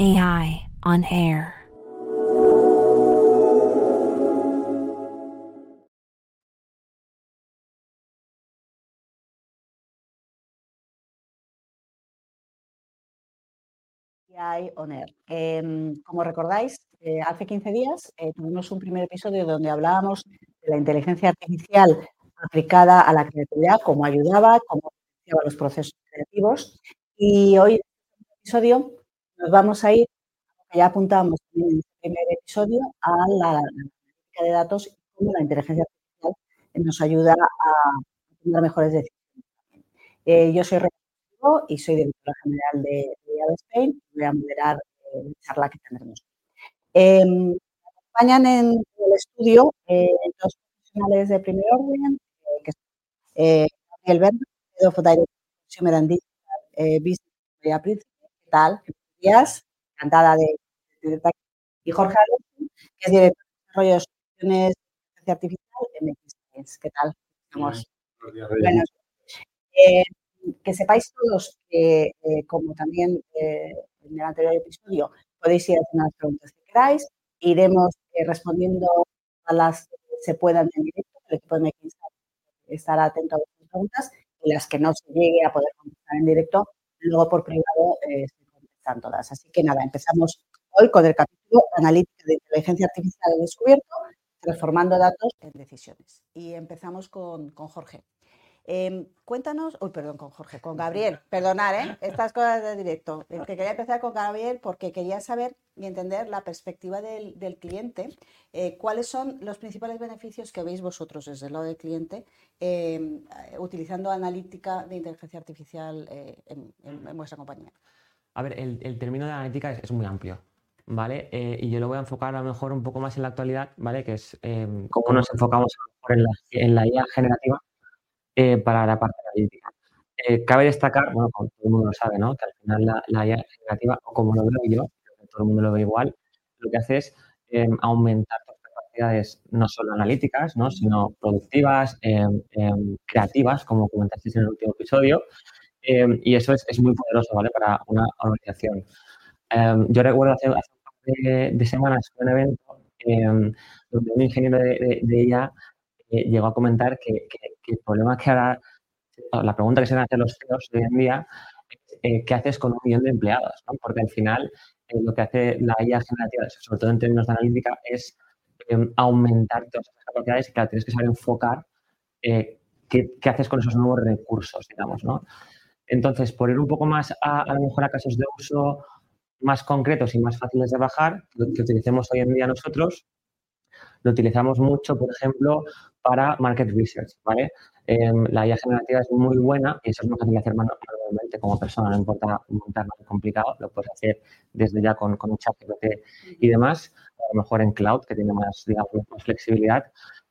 AI on air. AI on air. Em, como recordáis, eh, hace 15 días eh, tuvimos un primer episodio donde hablábamos de la inteligencia artificial aplicada a la creatividad, cómo ayudaba, cómo lleva los procesos creativos. Y hoy, en este episodio, nos vamos a ir, ya apuntamos en el primer episodio, a la analítica de datos y cómo la inteligencia artificial nos ayuda a tomar mejores decisiones. Eh, yo soy René y soy directora general de, de Spain. Voy a moderar eh, la charla que tendremos. Eh, me acompañan en el estudio eh, dos profesionales de primer orden, que son Gabriel Berna, Head of Direct Consumer and Digital eh, Business de Príncipe. ¿Qué tal? Días. Encantada de, de, de Y Jorge Alonso, que es director de desarrollo de soluciones de inteligencia artificial en MX ¿Qué tal? Estamos. Bueno, eh, que sepáis todos que, eh, como también eh, en el anterior episodio, podéis ir haciendo las preguntas que queráis. Iremos eh, respondiendo a las que se puedan en directo. El equipo de MX estará atento a vuestras preguntas y las que no se llegue a poder contestar en directo, luego por privado eh, Así que nada, empezamos hoy con el capítulo Analítica de Inteligencia Artificial de Descubierto, transformando datos en decisiones. Y empezamos con, con Jorge. Eh, cuéntanos, uy, perdón, con Jorge, con Gabriel, perdonar, ¿eh? Estas cosas de directo. Es que quería empezar con Gabriel porque quería saber y entender la perspectiva del, del cliente, eh, cuáles son los principales beneficios que veis vosotros desde el lado del cliente eh, utilizando analítica de inteligencia artificial eh, en, en, en, vuestra compañía. A ver, el, el término de analítica es, es muy amplio. ¿Vale? Eh, y yo lo voy a enfocar a lo mejor un poco más en la actualidad, ¿vale? Que es em, cómo nos enfocamos en la, en la IA generativa eh, para la parte analítica. Eh, cabe destacar, bueno, como todo el mundo lo sabe, ¿no? que al final la, la IA generativa, o como lo veo yo, todo el mundo lo ve igual, lo que hace es eh, aumentar tus capacidades no solo analíticas, ¿no? sino productivas, em, em, creativas, como comentasteis en el último episodio, em, y eso es, es, muy poderoso ¿vale? para una organización. yo recuerdo hace, hace un par de, semanas un evento donde un ingeniero de, de, IA eh, llegó a comentar que, que, que, el problema que ahora, la pregunta que se hacen los CEOs hoy en día eh, qué haces con un millón de empleados, ¿no? Porque al final eh, lo que hace la IA generativa, sobre todo en términos de analítica, es em, aumentar todas esas capacidades y que tienes que saber enfocar qué, qué, haces con esos nuevos recursos, digamos, ¿no? Entonces, por ir un poco más a, lo mejor a casos de uso más concretos y más fáciles de bajar, que utilicemos hoy en día nosotros, lo utilizamos mucho, por ejemplo, para market research, ¿vale? Eh, la IA generativa es muy buena y eso es muy fácil de hacer manualmente como persona, no importa montar nada complicado, lo puedes hacer desde ya con, con un chat GPT y demás, a lo mejor en cloud, que tiene más, digamos, más flexibilidad,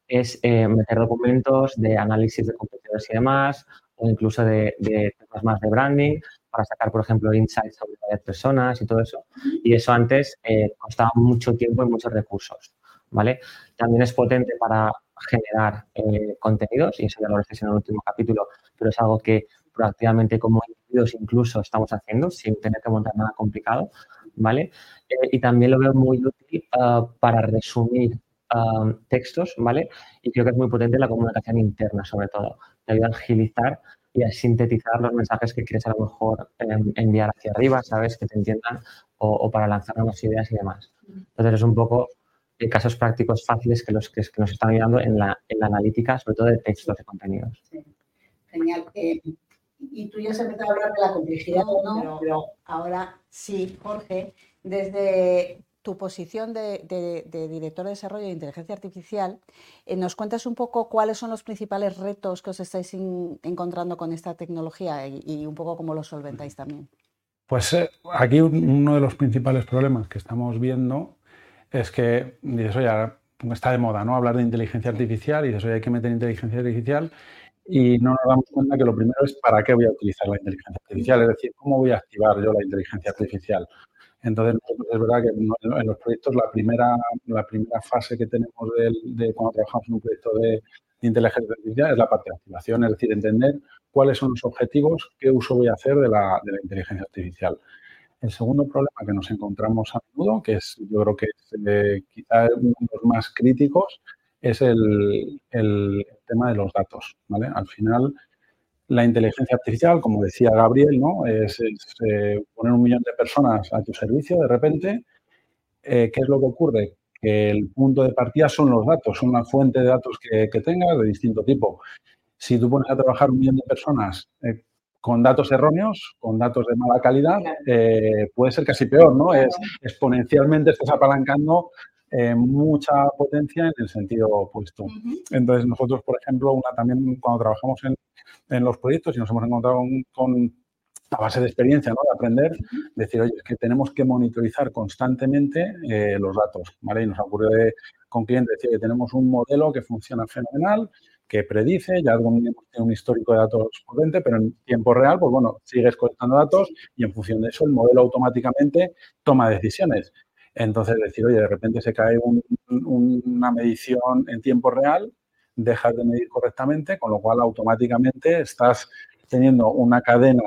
es eh, meter documentos de análisis de competidores y demás, o incluso de, de, temas más de branding, para sacar, por ejemplo, insights sobre varias personas y todo eso. Y eso antes eh, costaba mucho tiempo y muchos recursos. ¿vale? También es potente para generar eh, contenidos, y eso ya lo hablasteis en el último capítulo, pero es algo que proactivamente como individuos incluso estamos haciendo sin tener que montar nada complicado, ¿vale? Eh, y también lo veo muy útil uh, para resumir uh, textos, ¿vale? Y creo que es muy potente la comunicación interna, sobre todo. Te ayuda a agilizar y a sintetizar los mensajes que quieres a lo mejor eh, enviar hacia arriba, ¿sabes? Que te entiendan, o, o para lanzar nuevas ideas y demás. Entonces es un poco casos prácticos fáciles que los que, que nos están ayudando en la, en la, analítica, sobre todo de textos de contenidos. Sí. Genial. Eh, y tú ya has empezado a hablar de la complejidad, ¿no? Pero, pero ahora sí, Jorge, desde tu posición de, de, de, director de desarrollo de inteligencia artificial, eh, ¿nos cuentas un poco cuáles son los principales retos que os estáis in, encontrando con esta tecnología y, y, un poco cómo los solventáis también? Pues eh, aquí uno de los principales problemas que estamos viendo es que dices, oye, está de moda, ¿no? Hablar de inteligencia artificial y dices, oye, hay que meter inteligencia artificial y no nos damos cuenta que lo primero es para qué voy a utilizar la inteligencia artificial, es decir, cómo voy a activar yo la inteligencia artificial. Entonces, es verdad que en los proyectos la primera, la primera fase que tenemos de, de cuando trabajamos en un proyecto de, inteligencia artificial es la parte de activación, es decir, entender cuáles son los objetivos, qué uso voy a hacer de la, de la inteligencia artificial. El segundo problema que nos encontramos a menudo, que es yo creo que es eh, quizá uno de los más críticos, es el, tema de los datos. ¿vale? Al final, la inteligencia artificial, como decía Gabriel, ¿no? es, eh, poner un millón de personas a tu servicio de repente. Eh, ¿Qué es lo que ocurre? Que el punto de partida son los datos, son una fuente de datos que, que tengas de distinto tipo. Si tú pones a trabajar un millón de personas con datos erróneos, con datos de mala calidad, eh, puede ser casi peor, ¿no? Es exponencialmente estás apalancando eh, mucha potencia en el sentido opuesto. Entonces, nosotros, por ejemplo, una, también cuando trabajamos en, los proyectos y nos hemos encontrado con, a base de experiencia, ¿no? De aprender, decir, oye, es que tenemos que monitorizar constantemente eh, los datos, ¿vale? Y nos ocurre con clientes decir que tenemos un modelo que funciona fenomenal, que predice, ya tiene un histórico de datos potente, pero en tiempo real, pues bueno, sigues colectando datos y en función de eso el modelo automáticamente toma decisiones. Entonces, decir, oye, de repente se cae una medición en tiempo real, dejas de medir correctamente, con lo cual automáticamente estás teniendo una cadena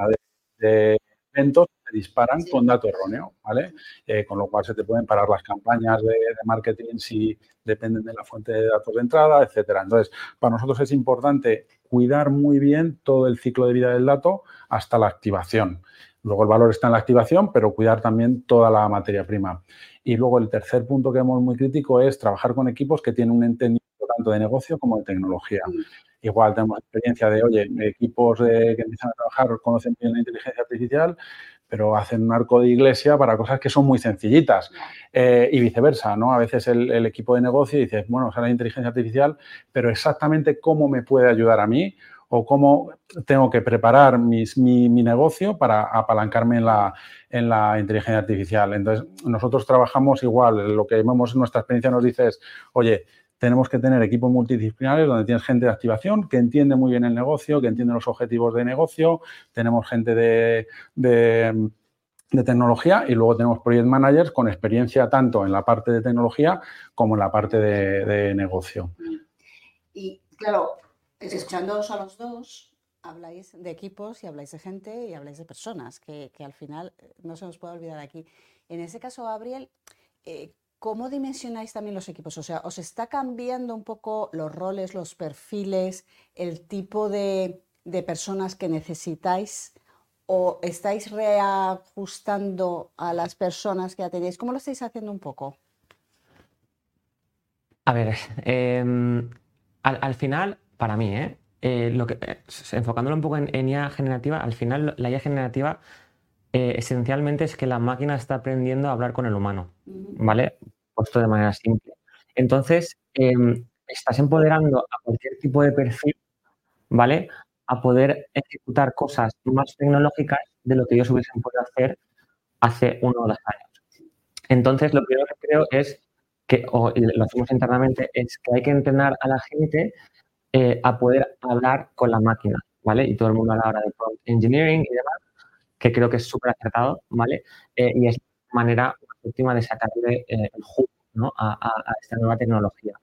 de eventos que disparan con dato erróneo, ¿vale? Eh, con lo cual se te pueden parar las campañas de, marketing si dependen de la fuente de datos de entrada, etcétera. Entonces, para nosotros es importante cuidar muy bien todo el ciclo de vida del dato hasta la activación. Luego el valor está en la activación, pero cuidar también toda la materia prima. Y luego el tercer punto que vemos muy crítico es trabajar con equipos que tienen un entendimiento tanto de negocio como de tecnología. Mm. Igual tenemos experiencia de, oye, equipos que empiezan a trabajar conocen bien la inteligencia artificial, pero hacen un arco de iglesia para cosas que son muy sencillitas. Eh, y viceversa, ¿no? A veces el, equipo de negocio dice, bueno, o sea, la inteligencia artificial, pero exactamente cómo me puede ayudar a mí o cómo tengo que preparar mi, negocio para apalancarme en la, en la inteligencia artificial. Entonces, nosotros trabajamos igual, lo que vemos en nuestra experiencia nos dice es, oye, tenemos que tener equipos multidisciplinares donde tienes gente de activación que entiende muy bien el negocio, que entiende los objetivos de negocio, tenemos gente de, tecnología y luego tenemos project managers con experiencia tanto en la parte de tecnología como en la parte de, negocio. Y claro, escuchándoos a los dos, habláis de equipos y habláis de gente y habláis de personas, que, al final no se nos puede olvidar aquí. En ese caso, Gabriel, eh, ¿Cómo dimensionáis también los equipos? O sea, ¿os está cambiando un poco los roles, los perfiles, el tipo de, personas que necesitáis? ¿O estáis reajustando a las personas que ya tenéis? ¿Cómo lo estáis haciendo un poco? A ver, em, al, final, para mí, ¿eh? Eh, lo que, eh, enfocándolo un poco en, IA generativa, al final la IA generativa esencialmente es que la máquina está aprendiendo a hablar con el humano, ¿vale? Puesto de manera simple. Entonces, em, estás empoderando a cualquier tipo de perfil, ¿vale? A poder ejecutar cosas más tecnológicas de lo que ellos hubiesen podido hacer hace uno o dos años. Entonces, lo primero que creo es que, o lo hacemos internamente, es que hay que entrenar a la gente eh, a poder hablar con la máquina, ¿vale? Y todo el mundo a la hora de prompt engineering y demás, que creo que es súper acertado, ¿vale? Eh, y es manera última de sacarle eh, el jugo a, esta nueva tecnología.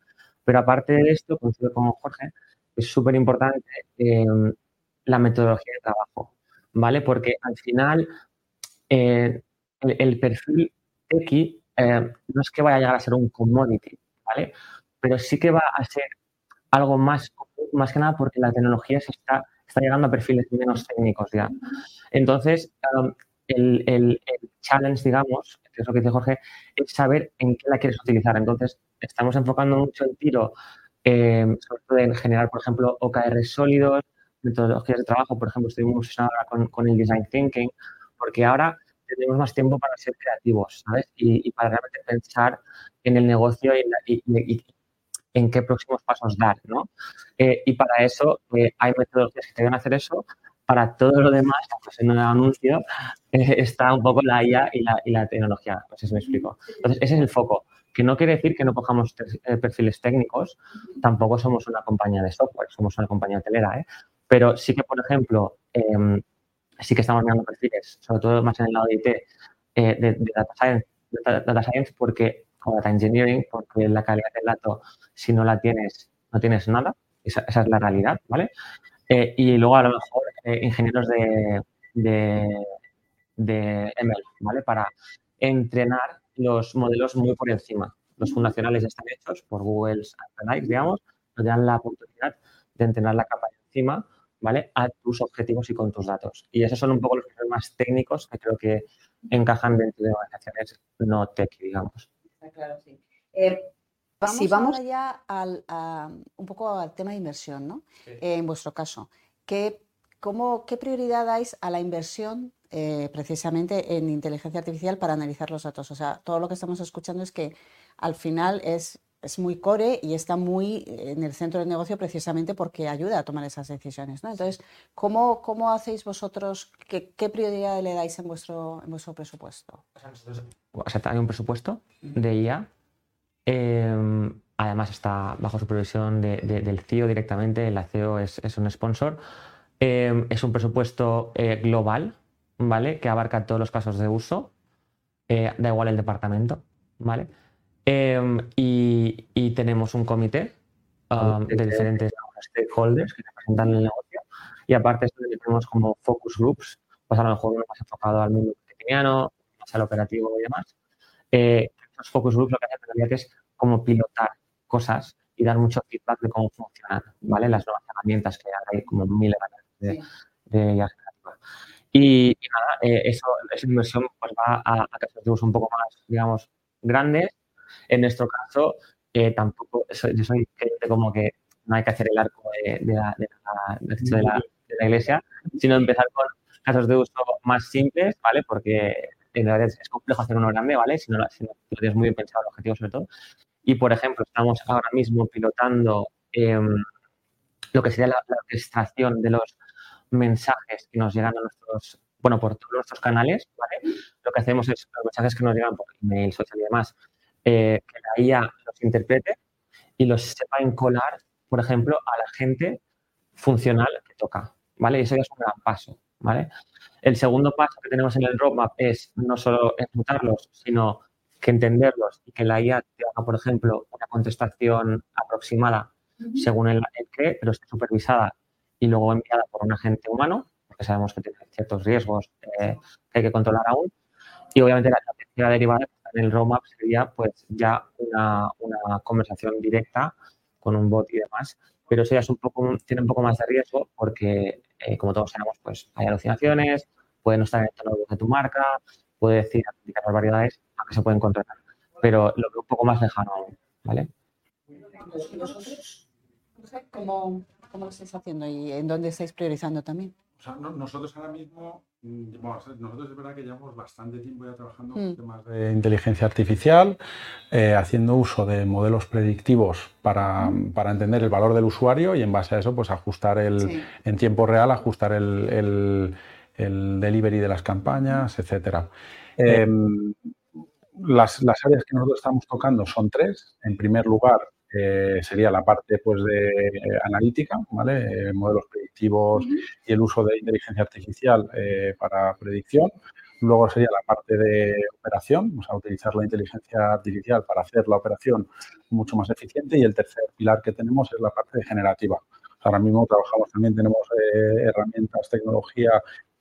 Pero aparte de esto, coincido con Jorge, es súper importante em, la metodología de trabajo, ¿vale? Porque al final eh, el, perfil X eh, no es que vaya a llegar a ser un commodity, ¿vale? Pero sí que va a ser algo más, más que nada porque la tecnología se está, está llegando a perfiles menos técnicos ya. Entonces, el, el, challenge, digamos, que es lo que dice Jorge, es saber en qué la quieres utilizar. Entonces, estamos enfocando mucho el tiro, eh, sobre todo en generar, por ejemplo, OKR sólidos, metodologías de trabajo, por ejemplo, estoy muy ahora con, con, el design thinking, porque ahora tenemos más tiempo para ser creativos, ¿sabes? Y, para realmente pensar en el negocio y, en qué próximos pasos dar, ¿no? Eh, y para eso eh, hay metodologías que te van a hacer eso, para todo lo demás, pues en un anuncio, eh, está un poco la IA y la, y la tecnología. No sé si me explico. Entonces, ese es el foco. Que no quiere decir que no cojamos eh, perfiles técnicos, tampoco somos una compañía de software, somos una compañía hotelera, ¿eh? pero sí que, por ejemplo, em, sí que estamos mirando perfiles, sobre todo más en el lado de IT, eh, de, data, science, data, science, porque, o data engineering, porque la calidad del dato, si no la tienes, no tienes nada, esa es la realidad, ¿vale? Y luego a lo mejor eh, ingenieros de, de ML, ¿vale? Para entrenar los modelos muy por encima. Los fundacionales están hechos por Google Analytics, digamos, nos dan la oportunidad de entrenar la capa de encima, ¿vale? A tus objetivos y con tus datos. Y esos son un poco los problemas técnicos que creo que encajan dentro de organizaciones no tech, digamos. Claro, sí. Eh, vamos si vamos ya al, un poco al tema de inversión, ¿no? en vuestro caso, ¿qué, cómo, ¿qué prioridad dais a la inversión eh, precisamente en inteligencia artificial para analizar los datos? O sea, todo lo que estamos escuchando es que al final es es muy core y está muy en el centro del negocio precisamente porque ayuda a tomar esas decisiones. ¿no? Entonces, ¿cómo, ¿cómo, hacéis vosotros, qué, qué, prioridad le dais en vuestro, en vuestro presupuesto? O sea, hay un presupuesto de IA. Em, además está bajo supervisión de, del CEO directamente. La CEO es, es un sponsor. Em, es un presupuesto eh, global, ¿vale? Que abarca todos los casos de uso. Eh, da igual el departamento, ¿vale? Em, y, tenemos un comité um, de diferentes stakeholders que representan el negocio. Y aparte esto tenemos como focus groups, pues a lo mejor uno más enfocado al mundo cotidiano, más al operativo y demás. Eh, estos focus groups lo que hacen es como pilotar cosas y dar mucho feedback de cómo funcionan, ¿vale? Las nuevas herramientas que hay como miles de, de IA y, y, nada, eh, eso, esa inversión pues va a, a casos de uso un poco más, digamos, grandes en nuestro caso, eh, tampoco, yo soy como que no hay que hacer el arco de, la, de, la, iglesia, sino empezar con casos de uso más simples, ¿vale? Porque en realidad es, complejo hacer uno grande, ¿vale? Si no, lo tienes muy bien pensado, el objetivo sobre todo. Y, por ejemplo, estamos ahora mismo pilotando em, lo que sería la, orquestación de los mensajes que nos llegan a nuestros, bueno, por todos nuestros canales, ¿vale? Lo que hacemos es los mensajes que nos llegan por email, social y demás, eh, que la IA los interprete y los sepa encolar, por ejemplo, a la gente funcional que toca, ¿vale? Y eso ya es un gran paso, ¿vale? El segundo paso que tenemos en el roadmap es no solo ejecutarlos, sino que entenderlos y que la IA te haga, por ejemplo, una contestación aproximada según el, que, pero esté supervisada y luego enviada por un agente humano, porque sabemos que tiene ciertos riesgos eh, que hay que controlar aún. Y obviamente la, la derivada en el roadmap sería pues ya una, conversación directa con un bot y demás, pero eso ya es un poco, tiene un poco más de riesgo porque, eh, como todos sabemos, pues hay alucinaciones, puede no estar en el tono de tu marca, puede decir las variedades que se pueden controlar, pero lo veo un poco más lejano aún, ¿vale? ¿Y vosotros? ¿Cómo, ¿Cómo lo estáis haciendo y en dónde estáis priorizando también? O sea, nosotros ahora mismo, mm, bueno, nosotros es verdad que llevamos bastante tiempo ya trabajando en mm. temas de inteligencia artificial, eh, haciendo uso de modelos predictivos para, mm. para, entender el valor del usuario y en base a eso, pues ajustar el, en tiempo real, ajustar el, el, el delivery de las campañas, etcétera. Em, las, las, áreas que nosotros estamos tocando son tres. En primer lugar, eh, sería la parte pues, de eh, analítica, ¿vale? Eh, modelos predictivos y el uso de inteligencia artificial para predicción. Luego sería la parte de operación, o sea, utilizar la inteligencia artificial para hacer la operación mucho más eficiente. Y el tercer pilar que tenemos es la parte de generativa. Ahora mismo trabajamos también, tenemos herramientas, tecnología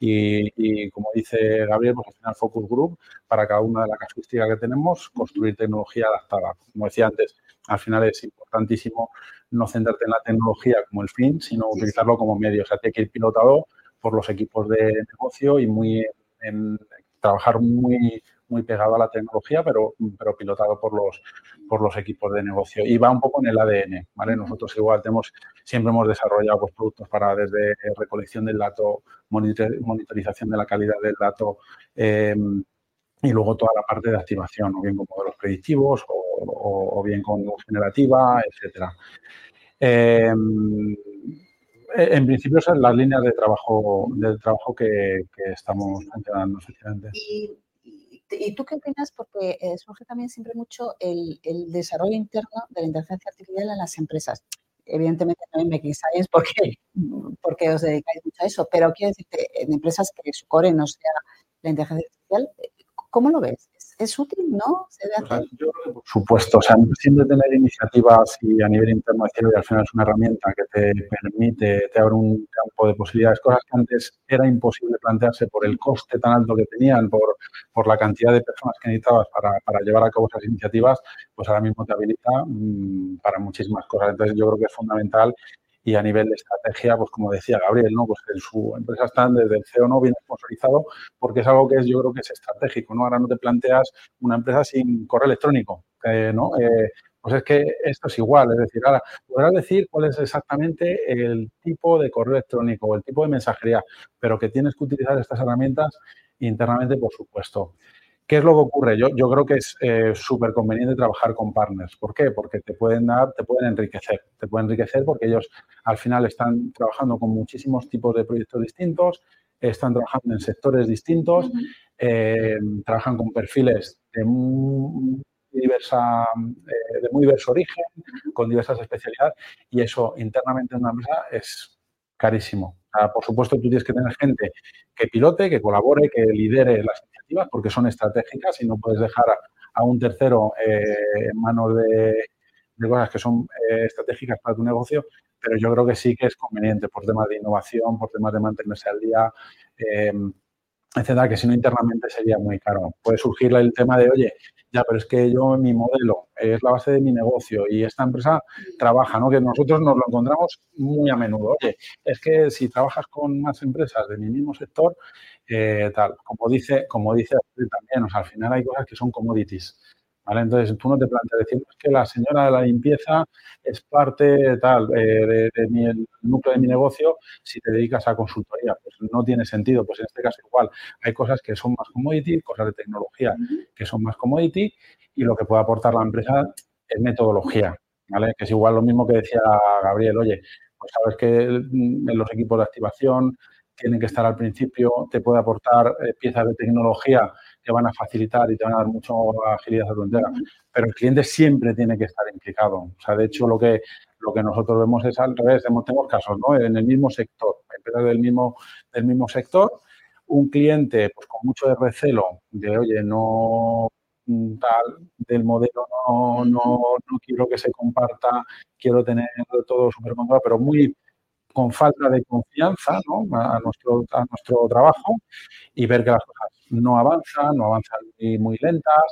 y, como dice Gabriel, pues al final Focus Group, para cada una de las casuísticas que tenemos, construir tecnología adaptada. Como decía antes, al final es importantísimo no centrarte en la tecnología como el fin, sino utilizarlo como medio. O sea, tiene que ir pilotado por los equipos de negocio y muy en, trabajar muy muy pegado a la tecnología, pero, pero pilotado por los, por los equipos de negocio. Y va un poco en el ADN, ¿vale? Nosotros igual tenemos, siempre hemos desarrollado pues, productos para desde recolección del dato, monitorización de la calidad del dato em, y luego toda la parte de activación, o bien con modelos predictivos o, bien con generativa, etcétera. Em, en principio son las líneas de trabajo, de trabajo que, estamos funcionando, efectivamente. ¿Y tú qué opinas? Porque eh, surge también siempre mucho el, desarrollo interno de la inteligencia artificial en las empresas. Evidentemente también Making Science porque, porque os dedicáis mucho a eso, pero quiero decirte, en empresas que su core no sea la inteligencia artificial, ¿cómo lo ves? ¿Es útil, ¿no? yo creo que por supuesto, o sea, siempre tener iniciativas y a nivel internacional y al final es una herramienta que te permite, te abre un campo de posibilidades, cosas que antes era imposible plantearse por el coste tan alto que tenían, por, por la cantidad de personas que necesitabas para, para llevar a cabo esas iniciativas, pues ahora mismo te habilita mm, para muchísimas cosas. Entonces yo creo que es fundamental y a nivel de estrategia, pues como decía Gabriel, ¿no? Pues en su empresa está desde el CEO no bien sponsorizado porque es algo que es, yo creo que es estratégico, ¿no? Ahora no te planteas una empresa sin correo electrónico, ¿no? Eh, pues es que esto es igual, es decir, ahora podrás decir cuál es exactamente el tipo de correo electrónico o el tipo de mensajería, pero que tienes que utilizar estas herramientas internamente, por supuesto. ¿Qué es lo que ocurre? Yo, yo creo que es eh, súper conveniente trabajar con partners. ¿Por qué? Porque te pueden dar, te pueden enriquecer. Te pueden enriquecer porque ellos al final están trabajando con muchísimos tipos de proyectos distintos, están trabajando en sectores distintos, eh, trabajan con perfiles de muy, diversa, eh, de muy diverso origen, con diversas especialidades y eso internamente en una empresa es carísimo. Por supuesto, tú tienes que tener gente que pilote, que colabore, que lidere las porque son estratégicas y no puedes dejar a, un tercero eh, en manos de, cosas que son eh, estratégicas para tu negocio, pero yo creo que sí que es conveniente por temas de innovación, por temas de mantenerse al día, eh, etcétera, que si no internamente sería muy caro. Puede surgir el tema de, oye, ya, pero es que yo, mi modelo es la base de mi negocio y esta empresa trabaja, ¿no? Que nosotros nos lo encontramos muy a menudo. Oye, es que si trabajas con más empresas de mi mismo sector, eh, tal, como dice, como dice también, o sea, al final hay cosas que son commodities. ¿Vale? Entonces, tú no te planteas decir que la señora de la limpieza es parte tal eh, de, mi, el núcleo de mi negocio si te dedicas a consultoría. Pues no tiene sentido. Pues en este caso igual hay cosas que son más commodity, cosas de tecnología que son más commodity y lo que puede aportar la empresa es metodología. ¿vale? Que es igual lo mismo que decía Gabriel. Oye, pues sabes que en los equipos de activación tienen que estar al principio, te puede aportar eh, piezas de tecnología que van a facilitar y te van a dar mucha agilidad a tu entrega. Pero el cliente siempre tiene que estar implicado. O sea, de hecho, lo que, lo que nosotros vemos es al revés. Tenemos casos, ¿no? En el mismo sector, empresas del mismo, del mismo sector, un cliente pues con mucho de recelo de, oye, no tal del modelo no, no, no quiero que se comparta, quiero tener todo súper controlado, pero muy con falta de confianza a, nuestro, a nuestro trabajo y ver que las cosas no avanzan, no avanzan muy, muy lentas,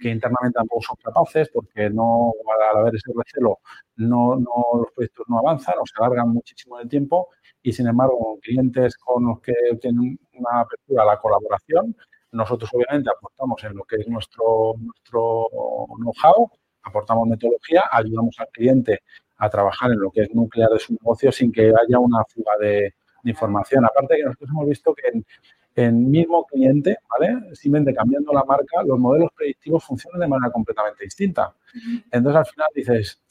que internamente tampoco son capaces porque no, al haber ese recelo no, no, los proyectos no avanzan o se alargan muchísimo el tiempo y sin embargo clientes con los que tienen una apertura a la colaboración, nosotros obviamente aportamos en lo que es nuestro, nuestro know-how, aportamos metodología, ayudamos al cliente a trabajar en lo que es nuclear de su negocio sin que haya una fuga de, información. Aparte que nosotros hemos visto que en, en, mismo cliente, ¿vale? Simplemente cambiando la marca, los modelos predictivos funcionan de manera completamente distinta. Entonces, al final dices,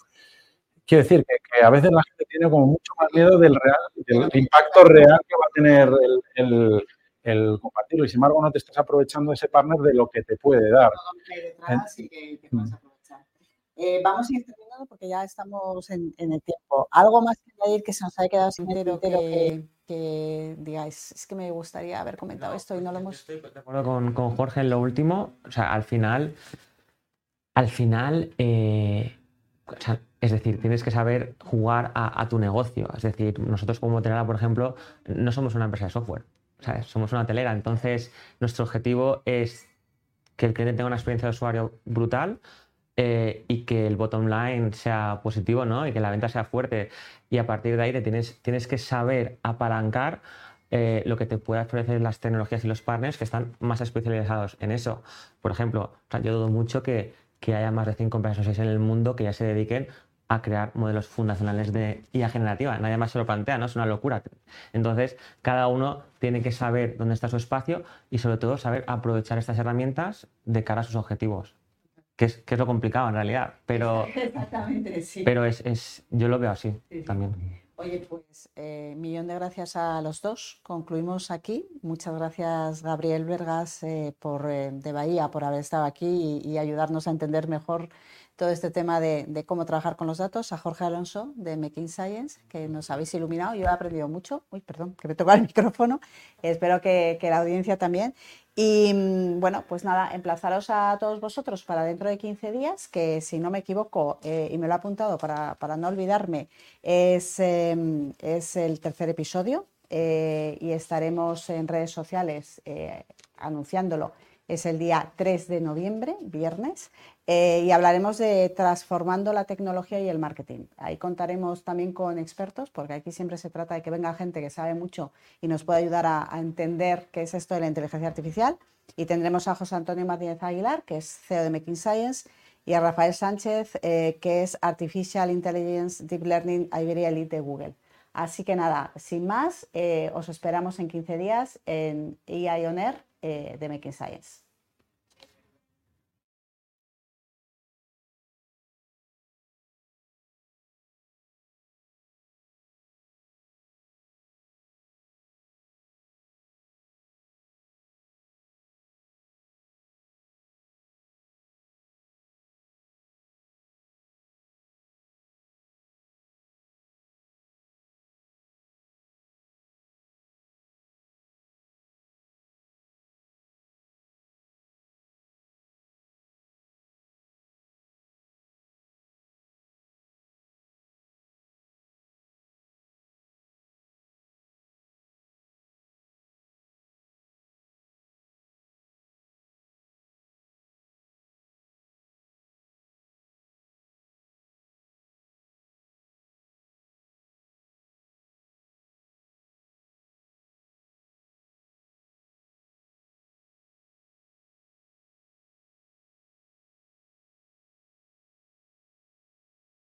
quiero decir que, a veces la gente tiene como mucho más miedo del, real, del impacto real que va a tener el, el, compartirlo y sin embargo no te estás aprovechando ese partner de lo que te puede dar. Eh, vamos a ir terminando porque ya estamos en, el tiempo. ¿Algo más que añadir que se nos haya quedado sin entero que, que, digáis? Es que me gustaría haber comentado esto y no lo hemos... Estoy de acuerdo con, con, Jorge en lo último. O sea, al final, al final, eh, es decir, tienes que saber jugar a, tu negocio. Es decir, nosotros como Telera, por ejemplo, no somos una empresa de software. Somos una telera. Entonces, nuestro objetivo es que el cliente tenga una experiencia de usuario brutal, eh, y que el bottom line sea positivo, ¿no? Y que la venta sea fuerte. Y a partir de ahí tienes, tienes que saber apalancar eh, lo que te pueda ofrecer las tecnologías y los partners que están más especializados en eso. Por ejemplo, yo dudo mucho que, que haya más de 5 empresas o 6 en el mundo que ya se dediquen a crear modelos fundacionales de IA generativa. Nadie más se lo plantea, ¿no? Es una locura. Entonces, cada uno tiene que saber dónde está su espacio y sobre todo saber aprovechar estas herramientas de cara a sus objetivos que es, que es lo complicado en realidad, pero, Exactamente, sí. pero es, es yo lo veo así también. Oye, pues eh, millón de gracias a los dos. Concluimos aquí Muchas gracias, Gabriel Vergas, eh, por, eh, de Bahía, por haber estado aquí y, ayudarnos a entender mejor todo este tema de, cómo trabajar con los datos. A Jorge Alonso, de Making Science, que nos habéis iluminado. Yo he aprendido mucho. Uy, perdón, que me toca el micrófono. Espero que, la audiencia también. Y mm, bueno, pues nada, emplazaros a todos vosotros para dentro de 15 días, que si no me equivoco, y me lo he apuntado para, para no olvidarme, es, em, es el tercer episodio eh, y estaremos en redes sociales eh, anunciándolo. Es el día 3 de noviembre, viernes, eh, y hablaremos de transformando la tecnología y el marketing. Ahí contaremos también con expertos, porque aquí siempre se trata de que venga gente que sabe mucho y nos pueda ayudar a, entender qué es esto de la inteligencia artificial. Y tendremos a José Antonio Martínez Aguilar, que es CEO de Making Science, y a Rafael Sánchez, que es Artificial Intelligence Deep Learning Iberia Elite de Google. Así que nada, sin más, eh, os esperamos en 15 días en EI On Air eh, de Making Science.